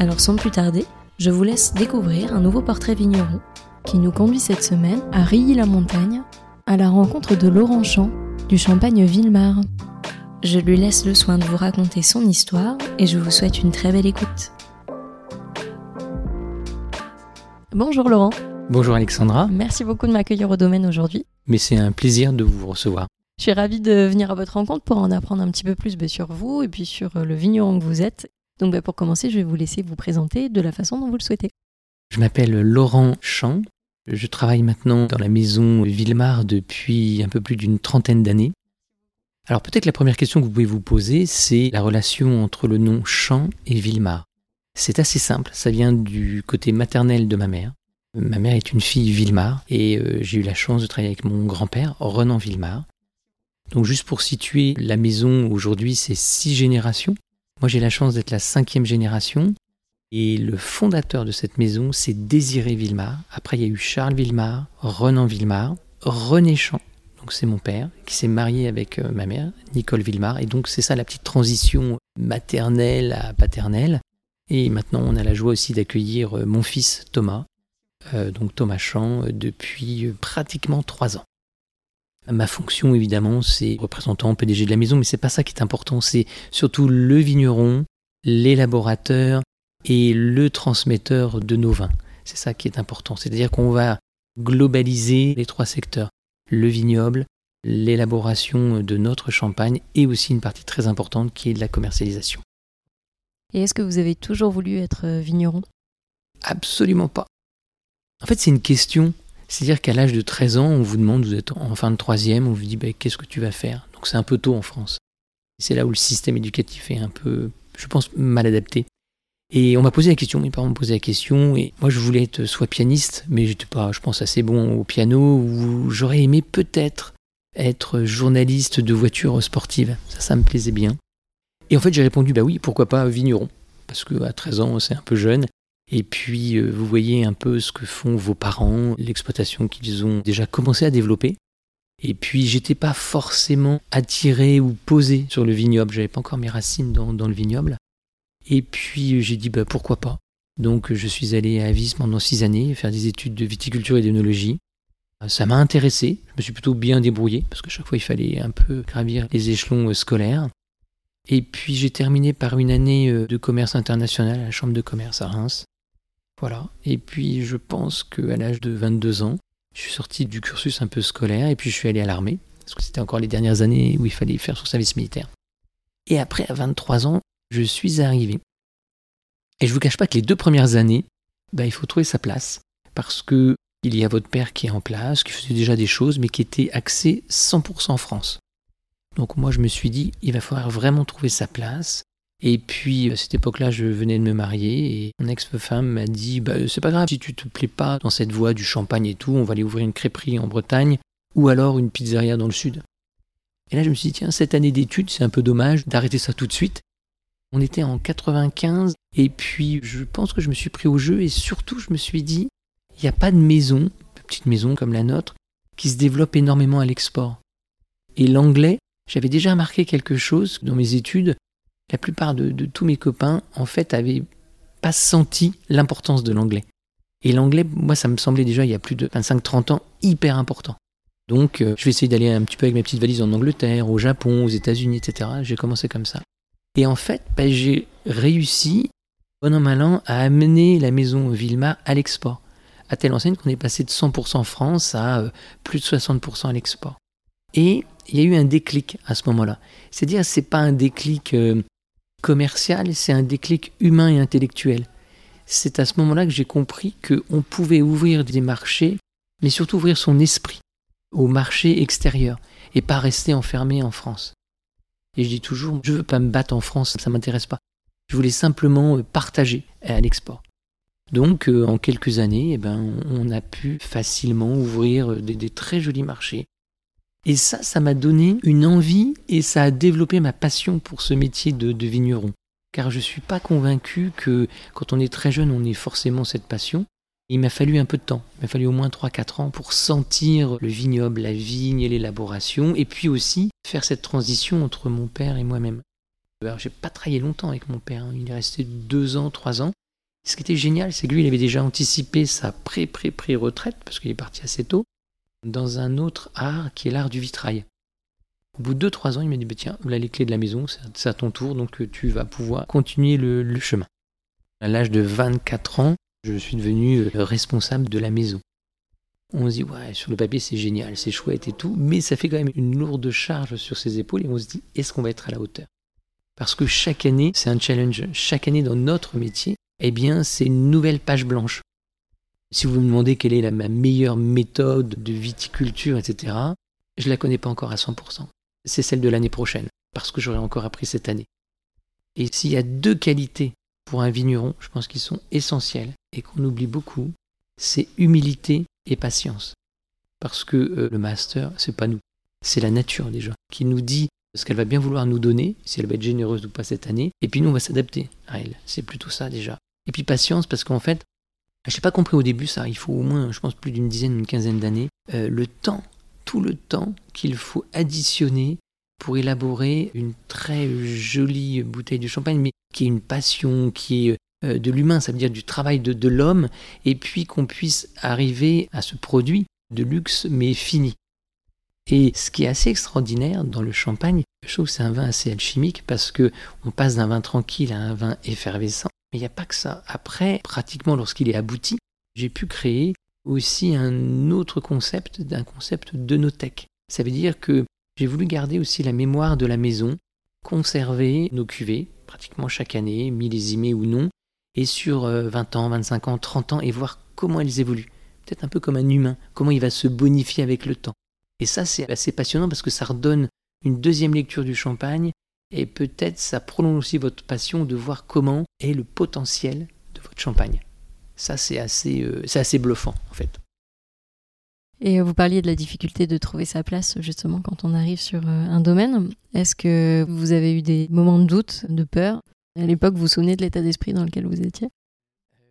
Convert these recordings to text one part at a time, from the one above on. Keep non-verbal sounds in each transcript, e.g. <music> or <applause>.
Alors sans plus tarder, je vous laisse découvrir un nouveau portrait vigneron qui nous conduit cette semaine à Rilly-la-Montagne, à la rencontre de Laurent Champ du Champagne Villemar. Je lui laisse le soin de vous raconter son histoire et je vous souhaite une très belle écoute. Bonjour Laurent. Bonjour Alexandra. Merci beaucoup de m'accueillir au domaine aujourd'hui. Mais c'est un plaisir de vous recevoir. Je suis ravie de venir à votre rencontre pour en apprendre un petit peu plus bah, sur vous et puis sur euh, le vigneron que vous êtes donc bah, pour commencer, je vais vous laisser vous présenter de la façon dont vous le souhaitez. Je m'appelle Laurent Champ. Je travaille maintenant dans la maison Villemar depuis un peu plus d'une trentaine d'années. Alors peut-être la première question que vous pouvez vous poser, c'est la relation entre le nom Champ et Villemar. C'est assez simple, ça vient du côté maternel de ma mère. Ma mère est une fille Villemar et euh, j'ai eu la chance de travailler avec mon grand-père, Renan Villemar. Donc juste pour situer la maison aujourd'hui, c'est six générations. Moi, j'ai la chance d'être la cinquième génération. Et le fondateur de cette maison, c'est Désiré Villemar. Après, il y a eu Charles Villemar, Renan Villemar, René Champ, donc c'est mon père, qui s'est marié avec euh, ma mère, Nicole Villemar. Et donc, c'est ça la petite transition maternelle à paternelle. Et maintenant, on a la joie aussi d'accueillir euh, mon fils Thomas, euh, donc Thomas Champ, depuis pratiquement trois ans. Ma fonction, évidemment, c'est représentant PDG de la maison, mais c'est pas ça qui est important. C'est surtout le vigneron, l'élaborateur et le transmetteur de nos vins. C'est ça qui est important. C'est-à-dire qu'on va globaliser les trois secteurs le vignoble, l'élaboration de notre champagne et aussi une partie très importante qui est de la commercialisation. Et est-ce que vous avez toujours voulu être vigneron? Absolument pas. En fait, c'est une question c'est-à-dire qu'à l'âge de 13 ans, on vous demande, vous êtes en fin de troisième, on vous dit bah, qu'est-ce que tu vas faire? Donc c'est un peu tôt en France. C'est là où le système éducatif est un peu, je pense, mal adapté. Et on m'a posé la question, mes parents m'ont posé la question, et moi je voulais être soit pianiste, mais j'étais pas, je pense, assez bon au piano, ou j'aurais aimé peut-être être journaliste de voitures sportives. Ça, ça me plaisait bien. Et en fait, j'ai répondu, bah oui, pourquoi pas vigneron? Parce qu'à 13 ans, c'est un peu jeune. Et puis, euh, vous voyez un peu ce que font vos parents, l'exploitation qu'ils ont déjà commencé à développer. Et puis, j'étais pas forcément attiré ou posé sur le vignoble. J'avais pas encore mes racines dans, le vignoble. Et puis, j'ai dit, bah, pourquoi pas. Donc, je suis allé à Avis pendant six années faire des études de viticulture et d'œnologie. Ça m'a intéressé. Je me suis plutôt bien débrouillé parce que chaque fois, il fallait un peu gravir les échelons euh, scolaires. Et puis, j'ai terminé par une année euh, de commerce international à la Chambre de commerce à Reims. Voilà. Et puis je pense qu'à l'âge de 22 ans, je suis sorti du cursus un peu scolaire et puis je suis allé à l'armée. Parce que c'était encore les dernières années où il fallait faire son service militaire. Et après, à 23 ans, je suis arrivé. Et je vous cache pas que les deux premières années, bah, il faut trouver sa place. Parce que il y a votre père qui est en place, qui faisait déjà des choses, mais qui était axé 100% France. Donc moi, je me suis dit, il va falloir vraiment trouver sa place. Et puis à cette époque-là, je venais de me marier et mon ex-femme m'a dit bah, c'est pas grave si tu te plais pas dans cette voie du champagne et tout, on va aller ouvrir une crêperie en Bretagne ou alors une pizzeria dans le sud. Et là, je me suis dit tiens, cette année d'études, c'est un peu dommage d'arrêter ça tout de suite. On était en 95 et puis je pense que je me suis pris au jeu et surtout je me suis dit il n'y a pas de maison, petite maison comme la nôtre, qui se développe énormément à l'export. Et l'anglais, j'avais déjà remarqué quelque chose dans mes études, la plupart de, tous mes copains, en fait, avaient pas senti l'importance de l'anglais. Et l'anglais, moi, ça me semblait déjà, il y a plus de 25-30 ans, hyper important. Donc, euh, je vais essayer d'aller un petit peu avec mes petites valises en Angleterre, au Japon, aux États-Unis, etc. J'ai commencé comme ça. Et en fait, bah, j'ai réussi, bon an mal an, à amener la maison Vilma à l'export. À telle enseigne qu'on est passé de 100% France à euh, plus de 60% à l'export. Et il y a eu un déclic à ce moment-là. C'est-à-dire, c'est pas un déclic euh, commercial, c'est un déclic humain et intellectuel. C'est à ce moment-là que j'ai compris qu'on pouvait ouvrir des marchés, mais surtout ouvrir son esprit au marché extérieur et pas rester enfermé en France. Et je dis toujours, je veux pas me battre en France, ça m'intéresse pas. Je voulais simplement partager à l'export. Donc euh, en quelques années, eh ben, on a pu facilement ouvrir des, très jolis marchés. Et ça, ça m'a donné une envie et ça a développé ma passion pour ce métier de, vigneron. Car je ne suis pas convaincu que quand on est très jeune, on ait forcément cette passion. Il m'a fallu un peu de temps, il m'a fallu au moins 3-4 ans pour sentir le vignoble, la vigne et l'élaboration, et puis aussi faire cette transition entre mon père et moi-même. Alors j'ai pas travaillé longtemps avec mon père, hein. il est resté 2 ans, 3 ans. Ce qui était génial, c'est que lui, il avait déjà anticipé sa pré-pré-pré-retraite, parce qu'il est parti assez tôt, dans un autre art qui est l'art du vitrail. Au bout de 2-3 ans, il m'a dit bah, Tiens, voilà les clés de la maison, c'est à ton tour, donc euh, tu vas pouvoir continuer le, chemin. À l'âge de 24 ans, je suis devenu euh, responsable de la maison. On se dit, ouais, sur le papier c'est génial, c'est chouette et tout, mais ça fait quand même une lourde charge sur ses épaules et on se dit, est-ce qu'on va être à la hauteur? Parce que chaque année, c'est un challenge. Chaque année dans notre métier, eh bien, c'est une nouvelle page blanche. Si vous me demandez quelle est la, ma meilleure méthode de viticulture, etc., je ne la connais pas encore à 100%. C'est celle de l'année prochaine, parce que j'aurai encore appris cette année. Et s'il y a deux qualités pour un vigneron, je pense qu'ils sont essentiels et qu'on oublie beaucoup, c'est humilité et patience. Parce que euh, le master, c'est pas nous, c'est la nature déjà, qui nous dit ce qu'elle va bien vouloir nous donner, si elle va être généreuse ou pas cette année, et puis nous on va s'adapter à elle. C'est plutôt ça déjà. Et puis patience, parce qu'en fait, je n'ai pas compris au début ça, il faut au moins, je pense, plus d'une dizaine, une quinzaine d'années, euh, le temps, tout le temps qu'il faut additionner pour élaborer une très jolie bouteille de champagne, mais qui est une passion, qui est euh, de l'humain, ça veut dire du travail de, l'homme, et puis qu'on puisse arriver à ce produit de luxe, mais fini. Et ce qui est assez extraordinaire dans le champagne, je trouve que c'est un vin assez alchimique parce que on passe d'un vin tranquille à un vin effervescent. Mais il n'y a pas que ça. Après, pratiquement lorsqu'il est abouti, j'ai pu créer aussi un autre concept, d'un concept de notech. Ça veut dire que j'ai voulu garder aussi la mémoire de la maison, conserver nos cuvées, pratiquement chaque année, millésimées ou non, et sur 20 euh, ans, 25 ans, 30 ans, et voir comment elles évoluent. Peut-être un peu comme un humain, comment il va se bonifier avec le temps. Et ça, c'est assez passionnant parce que ça redonne une deuxième lecture du champagne, et peut-être ça prolonge aussi votre passion de voir comment est le potentiel de votre champagne. Ça, c'est assez, euh, c'est assez bluffant, en fait. Et vous parliez de la difficulté de trouver sa place justement quand on arrive sur euh, un domaine. Est-ce que vous avez eu des moments de doute, de peur? À l'époque, vous vous souvenez de l'état d'esprit dans lequel vous étiez?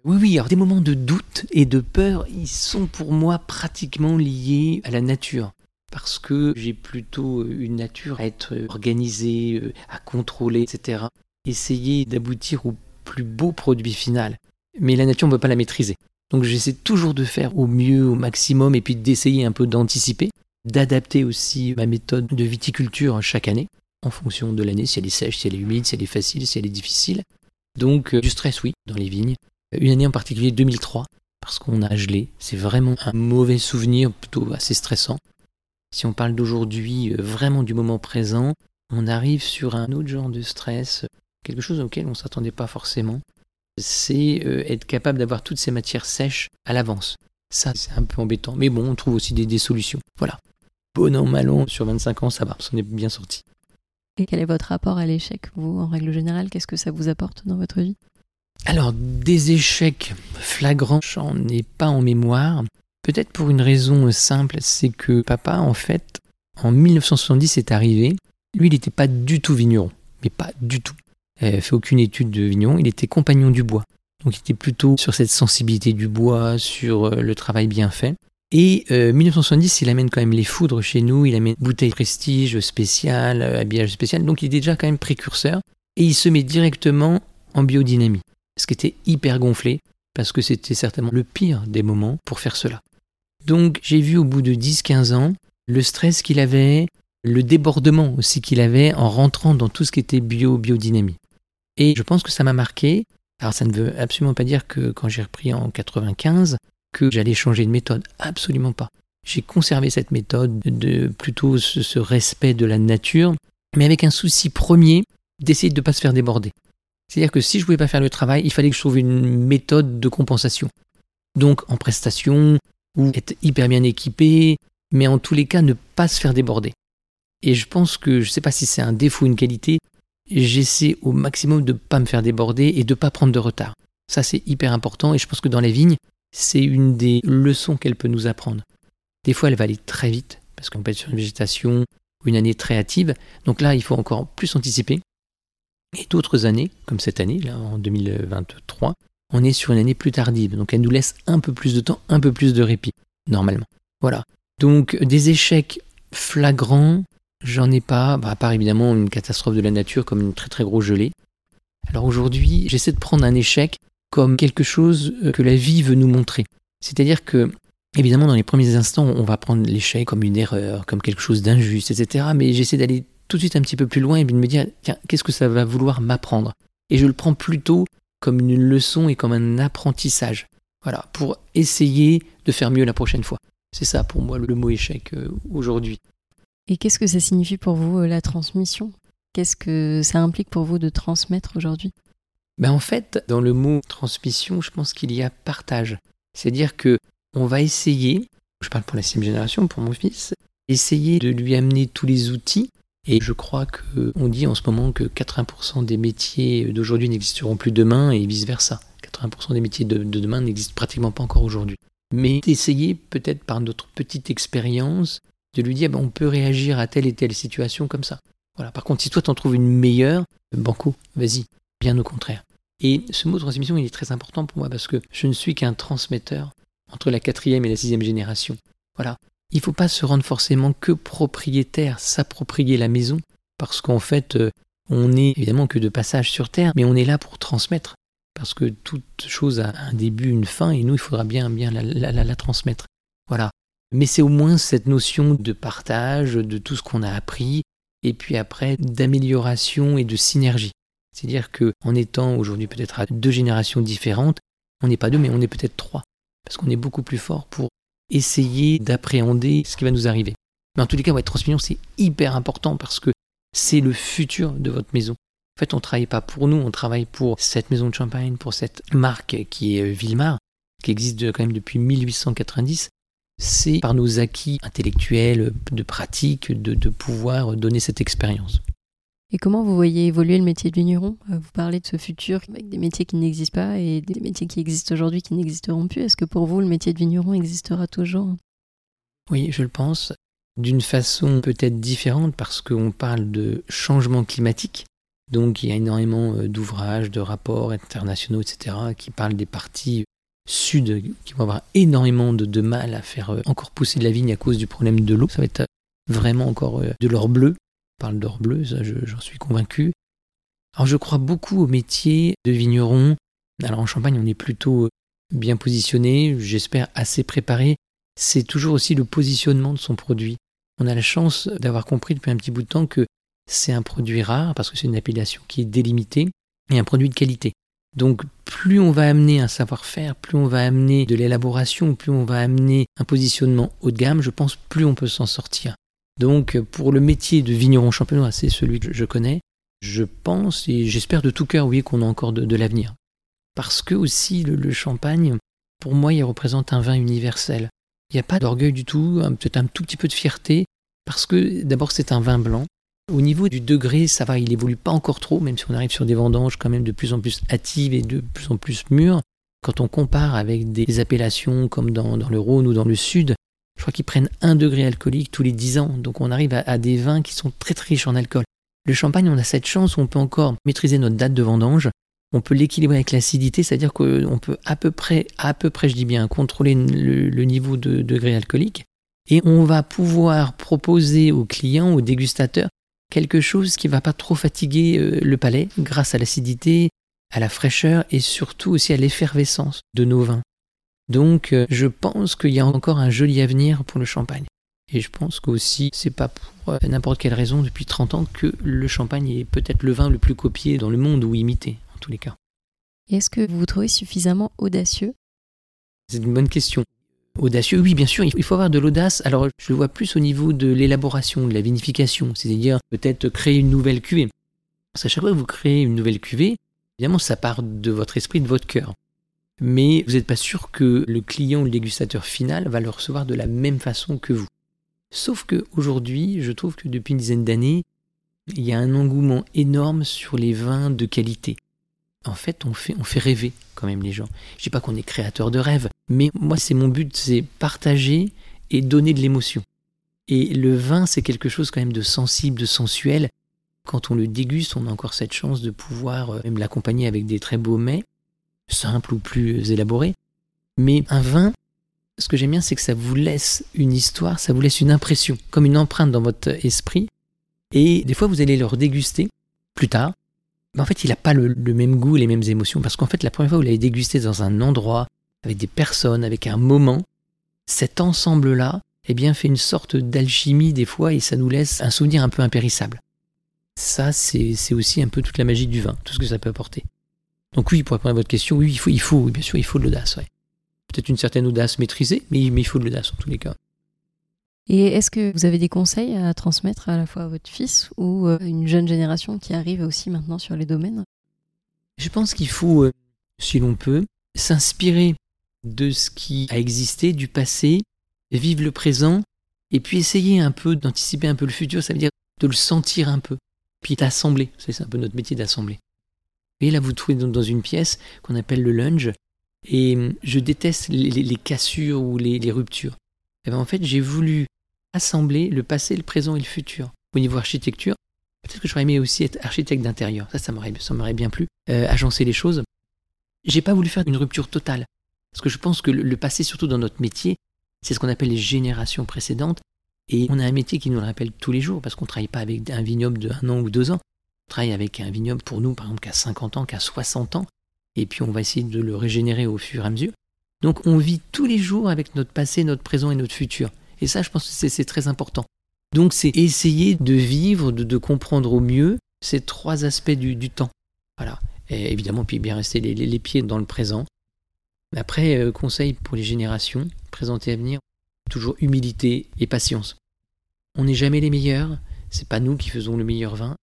Oui, oui, alors des moments de doute et de peur, ils sont pour moi pratiquement liés à la nature. Parce que j'ai plutôt euh, une nature à être organisée, euh, à contrôler, etc. Essayer d'aboutir au plus beau produit final. Mais la nature, on ne peut pas la maîtriser. Donc j'essaie toujours de faire au mieux, au maximum, et puis d'essayer un peu d'anticiper, d'adapter aussi ma méthode de viticulture chaque année, en fonction de l'année, si elle est sèche, si elle est humide, si elle est facile, si elle est difficile. Donc euh, du stress, oui, dans les vignes. Une année en particulier, 2003, parce qu'on a gelé. C'est vraiment un mauvais souvenir, plutôt assez stressant. Si on parle d'aujourd'hui, euh, vraiment du moment présent, on arrive sur un autre genre de stress, quelque chose auquel on ne s'attendait pas forcément c'est euh, être capable d'avoir toutes ces matières sèches à l'avance. Ça, c'est un peu embêtant. Mais bon, on trouve aussi des, solutions. Voilà. Bon an, mal an, sur 25 ans, ça va, on est bien sorti. Et quel est votre rapport à l'échec, vous, en règle générale? Qu'est-ce que ça vous apporte dans votre vie? Alors, des échecs flagrants, j'en ai pas en mémoire. Peut-être pour une raison simple, c'est que papa, en fait, en 1970 est arrivé. Lui, il n'était pas du tout vigneron, mais pas du tout fait aucune étude de vignon, il était compagnon du bois. Donc il était plutôt sur cette sensibilité du bois, sur euh, le travail bien fait. Et 1970, euh, il amène quand même les foudres chez nous, il amène bouteilles prestige spéciales, euh, habillage spécial, donc il est déjà quand même précurseur. Et il se met directement en biodynamie, ce qui était hyper gonflé, parce que c'était certainement le pire des moments pour faire cela. Donc j'ai vu au bout de 10-15 ans le stress qu'il avait, le débordement aussi qu'il avait en rentrant dans tout ce qui était bio-biodynamie. Et je pense que ça m'a marqué. Alors ça ne veut absolument pas dire que quand j'ai repris en 95, que j'allais changer de méthode. Absolument pas. J'ai conservé cette méthode de plutôt ce, respect de la nature, mais avec un souci premier d'essayer de ne pas se faire déborder. C'est-à-dire que si je ne pouvais pas faire le travail, il fallait que je trouve une méthode de compensation. Donc en prestation, ou être hyper bien équipé, mais en tous les cas ne pas se faire déborder. Et je pense que, je ne sais pas si c'est un défaut ou une qualité, j'essaie au maximum de ne pas me faire déborder et de ne pas prendre de retard. Ça, c'est hyper important et je pense que dans la vigne, c'est une des leçons qu'elle peut nous apprendre. Des fois, elle va aller très vite parce qu'on peut être sur une végétation ou une année très hâtive. Donc là, il faut encore plus anticiper. Et d'autres années, comme cette année, là, en 2023, on est sur une année plus tardive. Donc elle nous laisse un peu plus de temps, un peu plus de répit, normalement. Voilà. Donc des échecs flagrants, j'en ai pas, bah, à part évidemment une catastrophe de la nature comme une très très grosse gelée. Alors aujourd'hui, j'essaie de prendre un échec comme quelque chose euh, que la vie veut nous montrer. C'est-à-dire que, évidemment, dans les premiers instants, on va prendre l'échec comme une erreur, comme quelque chose d'injuste, etc. Mais j'essaie d'aller tout de suite un petit peu plus loin et de me dire, tiens, qu'est-ce que ça va vouloir m'apprendre? Et je le prends plutôt comme une leçon et comme un apprentissage. Voilà, pour essayer de faire mieux la prochaine fois. C'est ça pour moi le mot échec euh, aujourd'hui. Et qu'est-ce que ça signifie pour vous euh, la transmission? Qu'est-ce que ça implique pour vous de transmettre aujourd'hui? Ben En fait, dans le mot transmission, je pense qu'il y a partage. C'est-à-dire que on va essayer, je parle pour la sixième génération, pour mon fils, essayer de lui amener tous les outils. Et je crois qu'on dit en ce moment que 80% des métiers d'aujourd'hui n'existeront plus demain et vice-versa. 80% des métiers de, de demain n'existent pratiquement pas encore aujourd'hui. Mais d'essayer peut-être par notre petite expérience de lui dire ben, on peut réagir à telle et telle situation comme ça. Voilà. Par contre, si toi t'en trouves une meilleure, banco, vas-y, bien au contraire. Et ce mot transmission, il est très important pour moi parce que je ne suis qu'un transmetteur entre la quatrième et la sixième génération. Voilà. Il ne faut pas se rendre forcément que propriétaire, s'approprier la maison, parce qu'en fait, euh, on n'est évidemment que de passage sur Terre, mais on est là pour transmettre. Parce que toute chose a un début, une fin, et nous, il faudra bien, bien la, la transmettre. Voilà. Mais c'est au moins cette notion de partage, de tout ce qu'on a appris, et puis après d'amélioration et de synergie. C'est-à-dire qu'en étant aujourd'hui peut-être à deux générations différentes, on n'est pas deux, mais on est peut-être trois. Parce qu'on est beaucoup plus fort pour essayer d'appréhender ce qui va nous arriver. Mais en tous les cas, votre transmission, c'est hyper important parce que c'est le futur de votre maison. En fait, on ne travaille pas pour nous, on travaille pour cette maison de champagne, pour cette marque qui est Villemar, qui existe quand même depuis 1890 c'est par nos acquis intellectuels, de pratique, de, pouvoir donner cette expérience. Et comment vous voyez évoluer le métier de vigneron euh, Vous parlez de ce futur avec des métiers qui n'existent pas et des métiers qui existent aujourd'hui qui n'existeront plus. Est-ce que pour vous, le métier de vigneron existera toujours? Oui, je le pense. D'une façon peut-être différente parce qu'on parle de changement climatique. Donc il y a énormément euh, d'ouvrages, de rapports internationaux, etc., qui parlent des parties sud qui vont avoir énormément de, mal à faire euh, encore pousser de la vigne à cause du problème de l'eau. Ça va être vraiment encore de l'or bleu. Parle d'or bleu, ça j'en suis convaincu. Alors je crois beaucoup au métier de vigneron. Alors en Champagne, on est plutôt bien positionné, j'espère assez préparé. C'est toujours aussi le positionnement de son produit. On a la chance d'avoir compris depuis un petit bout de temps que c'est un produit rare parce que c'est une appellation qui est délimitée et un produit de qualité. Donc plus on va amener un savoir-faire, plus on va amener de l'élaboration, plus on va amener un positionnement haut de gamme, je pense plus on peut s'en sortir. Donc pour le métier de vigneron champenois, c'est celui que je connais, je pense et j'espère de tout cœur oui qu'on a encore de, l'avenir. Parce que aussi le, champagne, pour moi, il représente un vin universel. Il n'y a pas d'orgueil du tout, peut-être un tout petit peu de fierté, parce que d'abord c'est un vin blanc, au niveau du degré, ça va, il évolue pas encore trop, même si on arrive sur des vendanges quand même de plus en plus hâtives et de plus en plus mûres. Quand on compare avec des appellations comme dans, le Rhône ou dans le Sud, je crois qu'ils prennent un degré alcoolique tous les 10 ans. Donc on arrive à, des vins qui sont très riches en alcool. Le champagne, on a cette chance on peut encore maîtriser notre date de vendange. On peut l'équilibrer avec l'acidité, c'est-à-dire qu'on peut à peu près, à peu près, je dis bien, contrôler le, le niveau de degré alcoolique. Et on va pouvoir proposer aux clients, aux dégustateurs, quelque chose qui ne va pas trop fatiguer euh, le palais grâce à l'acidité, à la fraîcheur et surtout aussi à l'effervescence de nos vins. Donc euh, je pense qu'il y a encore un joli avenir pour le champagne. Et je pense qu'aussi, c'est pas pour euh, n'importe quelle raison depuis 30 ans que le champagne est peut-être le vin le plus copié dans le monde ou imité, en tous les cas. Est-ce que vous vous trouvez suffisamment audacieux? C'est une bonne question. Audacieux, oui, bien sûr, il faut avoir de l'audace. Alors, je le vois plus au niveau de l'élaboration, de la vinification, c'est-à-dire peut-être créer une nouvelle cuvée. Parce qu'à chaque fois que vous créez une nouvelle cuvée, évidemment, ça part de votre esprit, de votre cœur. Mais vous n'êtes pas sûr que le client ou le dégustateur final va le recevoir de la même façon que vous. Sauf qu'aujourd'hui, je trouve que depuis une dizaine d'années, il y a un engouement énorme sur les vins de qualité. en fait, on fait, rêver quand même les gens. Je dis pas qu'on est créateur de rêves, mais moi, c'est mon but, c'est partager et donner de l'émotion. Et le vin, c'est quelque chose quand même de sensible, de sensuel. Quand on le déguste, on a encore cette chance de pouvoir euh, même l'accompagner avec des très beaux mets, simples ou plus élaborés. Mais un vin, ce que j'aime bien, c'est que ça vous laisse une histoire, ça vous laisse une impression, comme une empreinte dans votre esprit. Et des fois, vous allez le redéguster plus tard. Mais en fait, il n'a pas le, même goût, les mêmes émotions. Parce qu'en fait, la première fois, vous l'avez dégusté dans un endroit, avec des personnes, avec un moment. Cet ensemble-là, eh bien, fait une sorte d'alchimie des fois et ça nous laisse un souvenir un peu impérissable. Ça, c'est aussi un peu toute la magie du vin, tout ce que ça peut apporter. Donc oui, pour répondre à votre question, oui, il faut, il faut bien sûr, il faut de l'audace. Peut-être une certaine audace maîtrisée, mais, mais il faut de l'audace en tous les cas. Et est-ce que vous avez des conseils à transmettre à la fois à votre fils ou à euh, une jeune génération qui arrive aussi maintenant sur les domaines? Je pense qu'il faut, euh, si l'on peut, s'inspirer de ce qui a existé, du passé, vivre le présent, et puis essayer un peu d'anticiper un peu le futur, ça veut dire de le sentir un peu, puis d'assembler, c'est un peu notre métier d'assembler. Et là, vous trouvez dans une pièce qu'on appelle le lunge, et hum, je déteste les, cassures ou les, ruptures. Et ben, en fait, j'ai voulu assembler le passé, le présent et le futur. Au niveau architecture, peut-être que j'aurais aimé aussi être architecte d'intérieur. Ça, ça m'aurait, bien plu. Euh, agencer les choses. J'ai pas voulu faire une rupture totale. Parce que je pense que le, passé, surtout dans notre métier, c'est ce qu'on appelle les générations précédentes. Et on a un métier qui nous le rappelle tous les jours, parce qu'on ne travaille pas avec un vignoble de un an ou deux ans. Travaille avec un vignoble pour nous, par exemple, qui a 50 ans, qui a 60 ans. Et puis on va essayer de le régénérer au fur et à mesure. Donc on vit tous les jours avec notre passé, notre présent et notre futur. Et ça, je pense que c'est très important. Donc c'est essayer de vivre, de, comprendre au mieux ces trois aspects du, temps. Voilà. Et évidemment, puis bien rester les, pieds dans le présent. Après, euh, conseil pour les générations, présentes et à venir, toujours humilité et patience. On n'est jamais les meilleurs, c'est pas nous qui faisons le meilleur vin.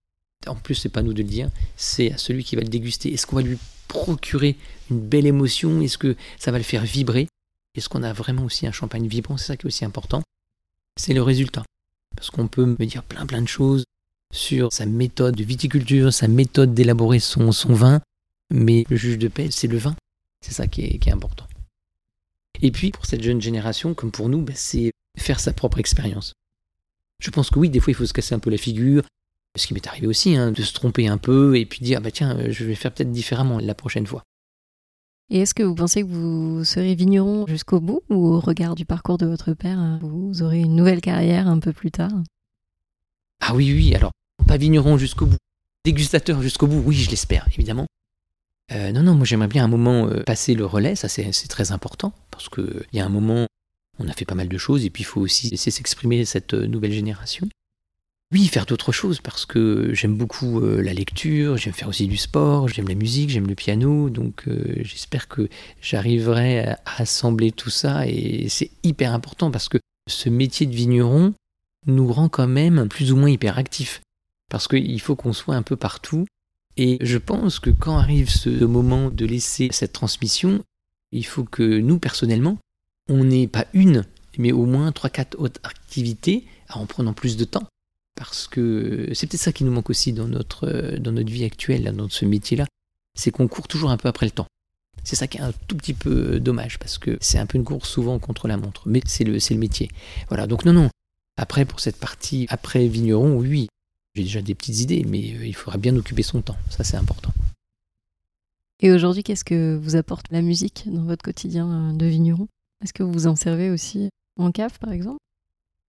En plus, c'est pas nous de le dire, c'est à celui qui va le déguster. Est-ce qu'on va lui procurer une belle émotion? Est-ce que ça va le faire vibrer? Est-ce qu'on a vraiment aussi un champagne vibrant? C'est ça qui est aussi important. C'est le résultat. Parce qu'on peut me dire plein plein de choses sur sa méthode de viticulture, sa méthode d'élaborer son, vin, mais le juge de paix, c'est le vin. C'est ça qui est, important. Et puis, pour cette jeune génération, comme pour nous, ben, c'est faire sa propre expérience. Je pense que oui, des fois, il faut se casser un peu la figure, ce qui m'est arrivé aussi, hein, de se tromper un peu et puis dire, bah tiens, je vais faire peut-être différemment la prochaine fois. Et est-ce que vous pensez que vous serez vigneron jusqu'au bout ou au regard du parcours de votre père, vous aurez une nouvelle carrière un peu plus tard? Ah oui, oui, alors, pas vigneron jusqu'au bout. Dégustateur jusqu'au bout, oui, je l'espère, évidemment. Euh, non, non, moi j'aimerais bien un moment euh, passer le relais, ça c'est très important, parce qu'il y a un moment, on a fait pas mal de choses, et puis il faut aussi laisser s'exprimer cette euh, nouvelle génération. Oui, faire d'autres choses parce que j'aime beaucoup euh, la lecture, j'aime faire aussi du sport, j'aime la musique, j'aime le piano, donc euh, j'espère que j'arriverai à assembler tout ça et c'est hyper important parce que ce métier de vigneron nous rend quand même plus ou moins hyper actifs parce qu'il faut qu'on soit un peu partout et je pense que quand arrive ce moment de laisser cette transmission, il faut que nous personnellement, on n'ait pas une, mais au moins trois quatre autres activités en prenant plus de temps parce que c'est peut-être ça qui nous manque aussi dans notre, euh, dans notre vie actuelle, dans ce métier-là, c'est qu'on court toujours un peu après le temps. C'est ça qui est un tout petit peu dommage, parce que c'est un peu une course souvent contre la montre, mais c'est le, le métier. Voilà, donc non, non. Après, pour cette partie après vigneron, oui, j'ai déjà des petites idées, mais euh, il faudra bien occuper son temps, ça c'est important. Et aujourd'hui, qu'est-ce que vous apporte la musique dans votre quotidien euh, de vigneron? Est-ce que vous vous en servez aussi en cave, par exemple?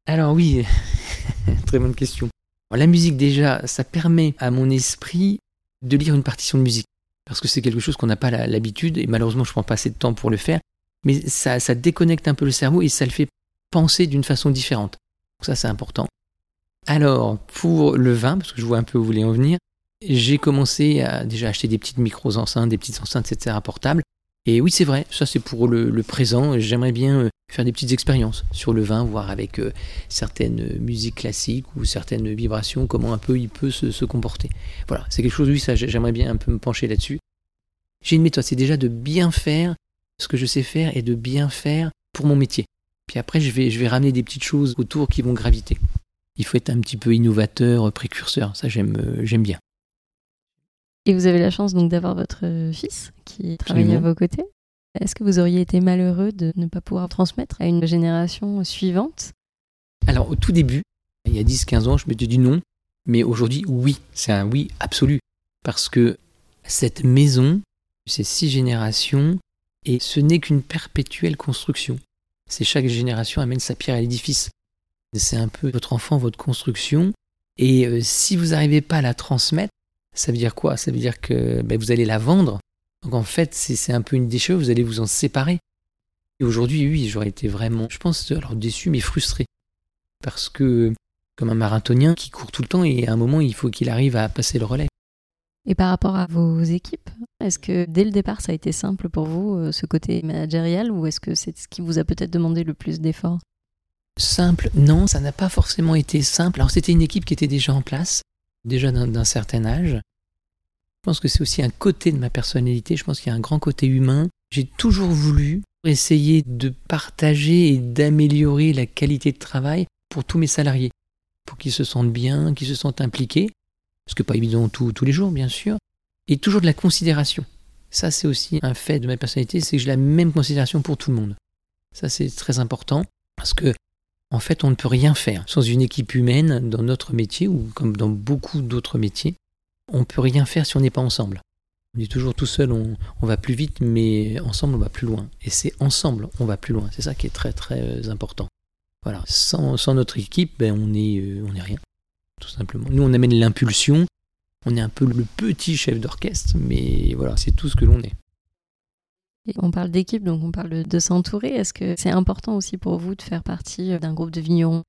Alors oui, <laughs> Très bonne question. la musique déjà, ça permet à mon esprit de lire une partition de musique. Parce que c'est quelque chose qu'on n'a pas l'habitude, et malheureusement je ne prends pas assez de temps pour le faire. Mais ça, déconnecte un peu le cerveau et ça le fait penser d'une façon différente. Donc ça c'est important. Alors, pour le vin, parce que je vois un peu où vous voulez en venir, j'ai commencé à déjà acheter des petites micros enceintes, des petites enceintes, etc. portables. Et oui, c'est vrai, ça c'est pour le, présent. J'aimerais bien euh, faire des petites expériences sur le vin, voir avec euh, certaines musiques classiques ou certaines vibrations, comment un peu il peut se, comporter. Voilà, c'est quelque chose, oui, ça j'aimerais bien un peu me pencher là-dessus. J'ai une méthode, c'est déjà de bien faire ce que je sais faire et de bien faire pour mon métier. Puis après, je vais, je vais ramener des petites choses autour qui vont graviter. Il faut être un petit peu innovateur, précurseur, ça j'aime, euh, j'aime bien. Et vous avez la chance donc d'avoir votre fils qui travaille à vos côtés. Est-ce que vous auriez été malheureux de ne pas pouvoir transmettre à une génération suivante? Alors au tout début, il y a 10-15 ans, je m'étais dit non, mais aujourd'hui oui, c'est un oui absolu. Parce que cette maison, c'est six générations, et ce n'est qu'une perpétuelle construction. C'est chaque génération amène sa pierre à l'édifice. C'est un peu votre enfant, votre construction. Et euh, si vous n'arrivez pas à la transmettre, ça veut dire quoi? Ça veut dire que ben, vous allez la vendre. Donc en fait, c'est un peu une déchet, vous allez vous en séparer. Et aujourd'hui, oui, j'aurais été vraiment, je pense, alors déçu, mais frustré. Parce que, comme un marathonien qui court tout le temps, et à un moment, il faut qu'il arrive à passer le relais. Et par rapport à vos équipes, est-ce que dès le départ, ça a été simple pour vous, euh, ce côté managérial, ou est-ce que c'est ce qui vous a peut-être demandé le plus d'efforts? Simple, non, ça n'a pas forcément été simple. Alors c'était une équipe qui était déjà en place, déjà d'un certain âge. Je pense que c'est aussi un côté de ma personnalité, je pense qu'il y a un grand côté humain. J'ai toujours voulu essayer de partager et d'améliorer la qualité de travail pour tous mes salariés, pour qu'ils se sentent bien, qu'ils se sentent impliqués, ce que pas évident tous les jours bien sûr, et toujours de la considération. Ça c'est aussi un fait de ma personnalité, c'est que j'ai la même considération pour tout le monde. Ça c'est très important parce que en fait, on ne peut rien faire sans une équipe humaine dans notre métier ou comme dans beaucoup d'autres métiers. On ne peut rien faire si on n'est pas ensemble. On est toujours tout seul, on, va plus vite, mais ensemble, on va plus loin. Et c'est ensemble, on va plus loin. C'est ça qui est très très euh, important. Voilà. Sans, notre équipe, ben, on n'est euh, rien, tout simplement. Nous, on amène l'impulsion. On est un peu le petit chef d'orchestre, mais voilà, c'est tout ce que l'on est on parle d'équipe, donc on parle de, s'entourer. Est-ce que c'est important aussi pour vous de faire partie euh, d'un groupe de vignerons?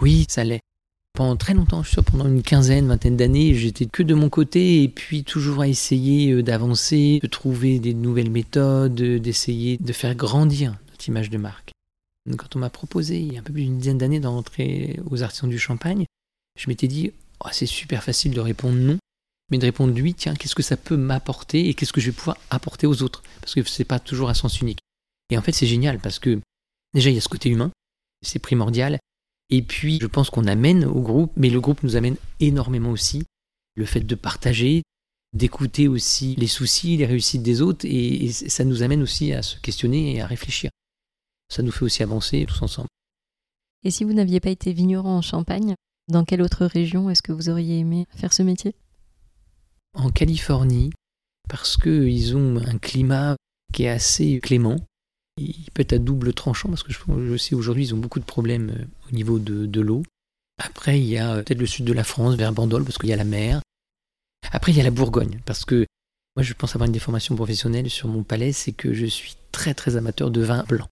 Oui, ça l'est. Pendant très longtemps, je suis pendant une quinzaine, vingtaine d'années, j'étais que de mon côté et puis toujours à essayer euh, d'avancer, de trouver des nouvelles méthodes, euh, d'essayer de faire grandir notre image de marque. Quand on m'a proposé, il y a un peu plus d'une dizaine d'années, d'entrer aux Artisans du Champagne, je m'étais dit, oh, c'est super facile de répondre non mais de répondre lui, tiens, qu'est-ce que ça peut m'apporter et qu'est-ce que je vais pouvoir apporter aux autres? Parce que ce n'est pas toujours un sens unique. Et en fait, c'est génial parce que déjà, il y a ce côté humain, c'est primordial. Et puis, je pense qu'on amène au groupe, mais le groupe nous amène énormément aussi. Le fait de partager, d'écouter aussi les soucis, les réussites des autres, et, ça nous amène aussi à se questionner et à réfléchir. Ça nous fait aussi avancer tous ensemble. Et si vous n'aviez pas été vigneron en Champagne, dans quelle autre région est-ce que vous auriez aimé faire ce métier? En Californie parce qu'ils ont un climat qui est assez clément. Il peut être à double tranchant parce que je, sais aujourd'hui ils ont beaucoup de problèmes euh, au niveau de, l'eau. Après, il y a euh, peut-être le sud de la France, vers Bandol, parce qu'il y a la mer. Après, il y a la Bourgogne, parce que moi, je pense avoir une déformation professionnelle sur mon palais, c'est que je suis très très amateur de vin blanc.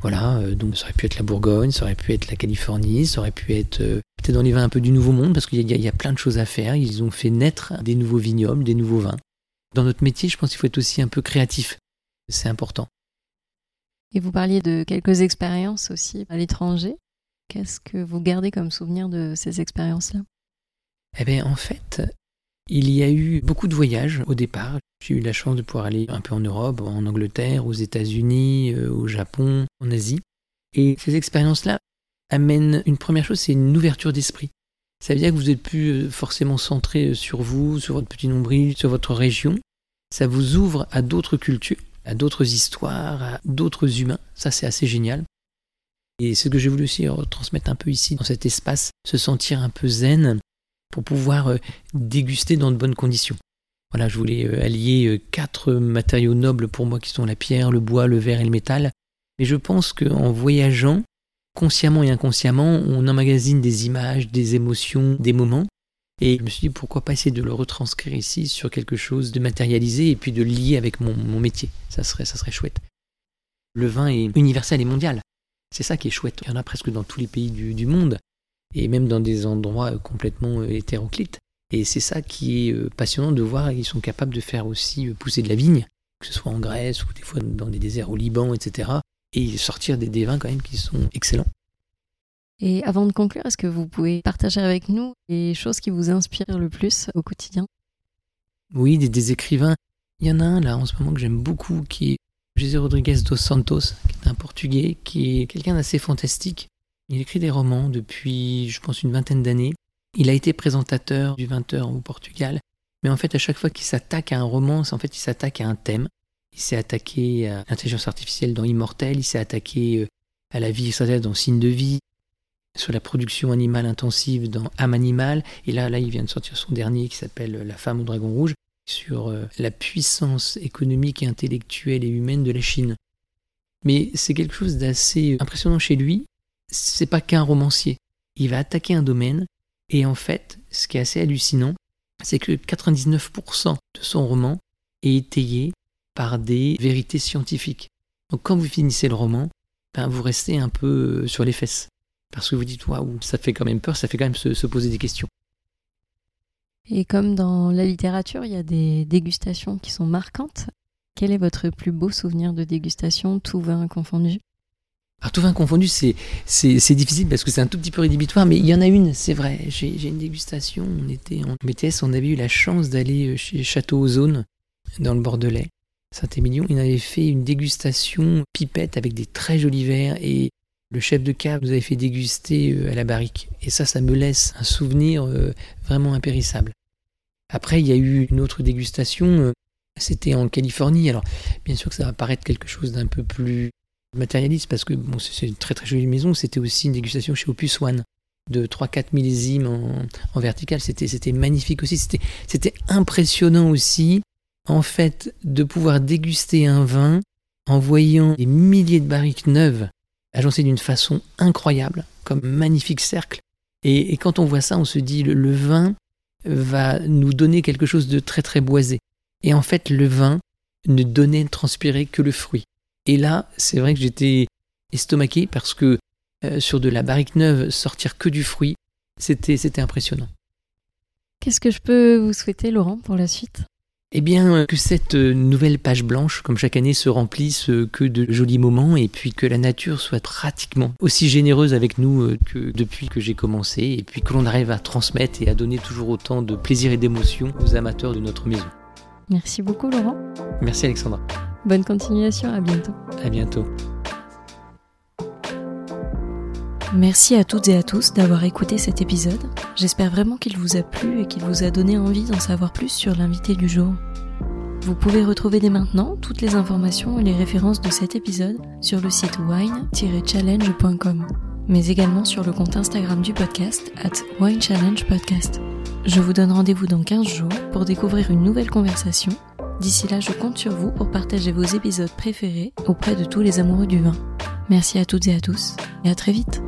Voilà, euh, donc ça aurait pu être la Bourgogne, ça aurait pu être la Californie, ça aurait pu être euh, peut-être dans les vins un peu du Nouveau Monde, parce qu'il y, a plein de choses à faire. Ils ont fait naître des nouveaux vignobles, des nouveaux vins. Dans notre métier, je pense qu'il faut être aussi un peu créatif. C'est important. Et vous parliez de quelques expériences aussi à l'étranger. Qu'est-ce que vous gardez comme souvenir de ces expériences-là? Eh bien, en fait, il y a eu beaucoup de voyages au départ. J'ai eu la chance de pouvoir aller un peu en Europe, en Angleterre, aux États-Unis, euh, au Japon, en Asie. Et ces expériences-là amènent une première chose, c'est une ouverture d'esprit. Ça veut dire que vous n'êtes plus euh, forcément centré euh, sur vous, sur votre petit nombril, sur votre région. Ça vous ouvre à d'autres cultures, à d'autres histoires, à d'autres humains. Ça, c'est assez génial. Et ce que j'ai voulu aussi retransmettre un peu ici, dans cet espace, se sentir un peu zen, pour pouvoir euh, déguster dans de bonnes conditions. Voilà, je voulais euh, allier euh, quatre matériaux nobles pour moi qui sont la pierre, le bois, le verre et le métal. Mais je pense qu'en voyageant, consciemment et inconsciemment, on emmagasine des images, des émotions, des moments. Et je me suis dit pourquoi pas essayer de le retranscrire ici sur quelque chose de matérialisé et puis de lier avec mon, métier. Ça serait, ça serait chouette. Le vin est universel et mondial. C'est ça qui est chouette. Il y en a presque dans tous les pays du monde et même dans des endroits euh, complètement euh, hétéroclites. Et c'est ça qui est euh, passionnant de voir qu'ils sont capables de faire aussi pousser de la vigne, que ce soit en Grèce ou des fois dans des déserts au Liban, etc. Et sortir des, des vins quand même qui sont excellents. Et avant de conclure, est-ce que vous pouvez partager avec nous les choses qui vous inspirent le plus au quotidien? Oui, des, des, écrivains. Il y en a un là en ce moment que j'aime beaucoup qui est José Rodrigues dos Santos, qui est un Portugais, qui est quelqu'un d'assez fantastique, il écrit des romans depuis, je pense, une vingtaine d'années. Il a été présentateur du 20h au Portugal. Mais en fait, à chaque fois qu'il s'attaque à un roman, en fait, il s'attaque à un thème. Il s'est attaqué à l'intelligence artificielle dans Immortel, il s'est attaqué euh, à la vie extraterrestre dans Signe de vie, sur la production animale intensive dans âme animale. Et là, là, il vient de sortir son dernier qui s'appelle La femme au dragon rouge, sur euh, la puissance économique intellectuelle et humaine de la Chine. Mais c'est quelque chose d'assez impressionnant chez lui. C'est pas qu'un romancier. Il va attaquer un domaine et en fait, ce qui est assez hallucinant, c'est que 99% de son roman est étayé par des vérités scientifiques. Donc quand vous finissez le roman, ben, vous restez un peu sur les fesses. Parce que vous dites, waouh, ça fait quand même peur, ça fait quand même se, poser des questions. Et comme dans la littérature, il y a des dégustations qui sont marquantes. Quel est votre plus beau souvenir de dégustation, tout vin confondu? Alors, tout vin confondu, c'est, c'est, difficile parce que c'est un tout petit peu rédhibitoire, mais il y en a une, c'est vrai. J'ai, une dégustation, on était en BTS, on avait eu la chance d'aller chez Château Ozone, dans le Bordelais, Saint-Émilion. Il avait fait une dégustation pipette avec des très jolis verres et le chef de cave nous avait fait déguster euh, à la barrique. Et ça, ça me laisse un souvenir euh, vraiment impérissable. Après, il y a eu une autre dégustation, euh, c'était en Californie. Alors, bien sûr que ça va paraître quelque chose d'un peu plus matérialiste, parce que c'est une très très jolie maison. C'était aussi une dégustation chez Opus One de 3-4 millésimes en, en vertical. C'était magnifique aussi. C'était impressionnant aussi, en fait, de pouvoir déguster un vin en voyant des milliers de barriques neuves agencé d'une façon incroyable, comme magnifique cercle. Et, quand on voit ça, on se dit le, le vin va nous donner quelque chose de très très boisé. Et en fait, le vin ne donnait transpirer que le fruit. Et là, c'est vrai que j'étais estomaqué parce que euh, sur de la barrique neuve, sortir que du fruit, c'était, c'était impressionnant. Qu'est-ce que je peux vous souhaiter, Laurent, pour la suite? Eh bien, euh, que cette euh, nouvelle page blanche, comme chaque année, se remplisse que de jolis moments et puis que la nature soit pratiquement aussi généreuse avec nous que depuis que j'ai commencé et puis que l'on arrive à transmettre et à donner toujours autant de plaisir et d'émotion aux amateurs de notre maison. Merci beaucoup, Laurent. Merci, Alexandra. Bonne continuation, à bientôt. À bientôt. Merci à toutes et à tous d'avoir écouté cet épisode. J'espère vraiment qu'il vous a plu et qu'il vous a donné envie d'en savoir plus sur l'invité du jour. Vous pouvez retrouver dès maintenant toutes les informations et les références de cet épisode sur le site wine-challenge.com, mais également sur le compte Instagram du podcast at winechallengepodcast. Je vous donne rendez-vous dans 15 jours pour découvrir une nouvelle conversation. D'ici là, je compte sur vous pour partager vos épisodes préférés auprès de tous les amoureux du vin. Merci à toutes et à tous et à très vite.